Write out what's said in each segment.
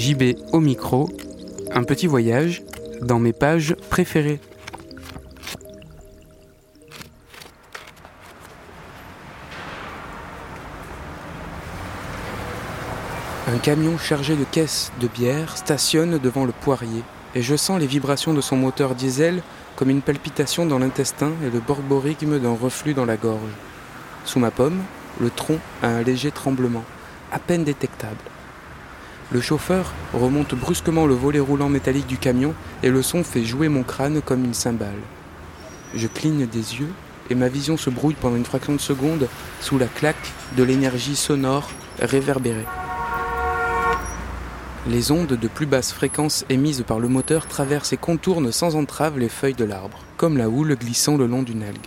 JB au micro, un petit voyage dans mes pages préférées. Un camion chargé de caisses de bière stationne devant le poirier et je sens les vibrations de son moteur diesel comme une palpitation dans l'intestin et le borborigme d'un reflux dans la gorge. Sous ma pomme, le tronc a un léger tremblement, à peine détectable. Le chauffeur remonte brusquement le volet roulant métallique du camion et le son fait jouer mon crâne comme une cymbale. Je cligne des yeux et ma vision se brouille pendant une fraction de seconde sous la claque de l'énergie sonore réverbérée. Les ondes de plus basse fréquence émises par le moteur traversent et contournent sans entrave les feuilles de l'arbre, comme la houle glissant le long d'une algue.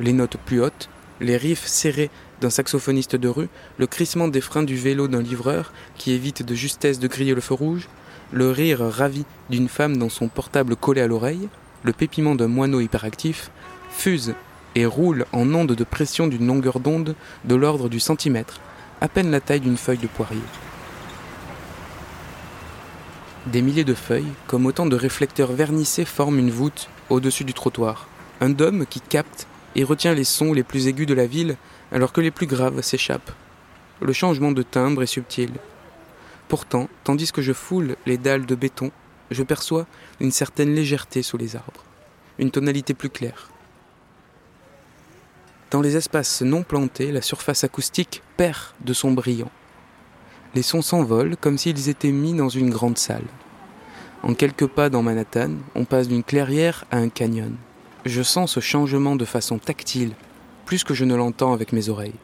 Les notes plus hautes, les riffs serrés d'un saxophoniste de rue, le crissement des freins du vélo d'un livreur qui évite de justesse de griller le feu rouge, le rire ravi d'une femme dans son portable collé à l'oreille, le pépiment d'un moineau hyperactif, fusent et roulent en ondes de pression d'une longueur d'onde de l'ordre du centimètre, à peine la taille d'une feuille de poirier. Des milliers de feuilles, comme autant de réflecteurs vernissés, forment une voûte au-dessus du trottoir. Un dôme qui capte et retient les sons les plus aigus de la ville alors que les plus graves s'échappent. Le changement de timbre est subtil. Pourtant, tandis que je foule les dalles de béton, je perçois une certaine légèreté sous les arbres, une tonalité plus claire. Dans les espaces non plantés, la surface acoustique perd de son brillant. Les sons s'envolent comme s'ils étaient mis dans une grande salle. En quelques pas dans Manhattan, on passe d'une clairière à un canyon. Je sens ce changement de façon tactile, plus que je ne l'entends avec mes oreilles.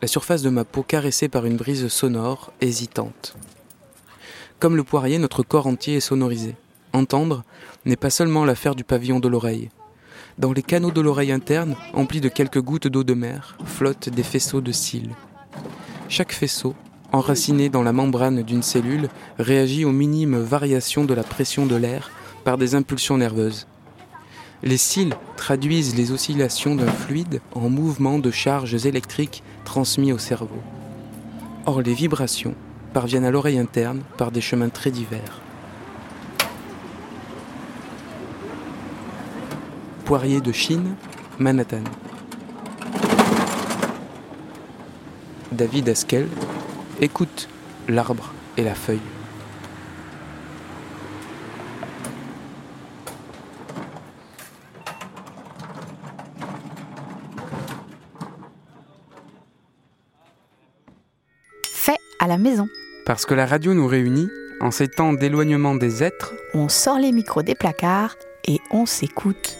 La surface de ma peau caressée par une brise sonore, hésitante. Comme le poirier, notre corps entier est sonorisé. Entendre n'est pas seulement l'affaire du pavillon de l'oreille. Dans les canaux de l'oreille interne, emplis de quelques gouttes d'eau de mer, flottent des faisceaux de cils. Chaque faisceau, enraciné dans la membrane d'une cellule, réagit aux minimes variations de la pression de l'air par des impulsions nerveuses. Les cils traduisent les oscillations d'un fluide en mouvement de charges électriques transmis au cerveau. Or, les vibrations parviennent à l'oreille interne par des chemins très divers. Poirier de Chine, Manhattan. David Askel écoute l'arbre et la feuille. Fait à la maison. Parce que la radio nous réunit, en ces temps d'éloignement des êtres, On sort les micros des placards et on s'écoute.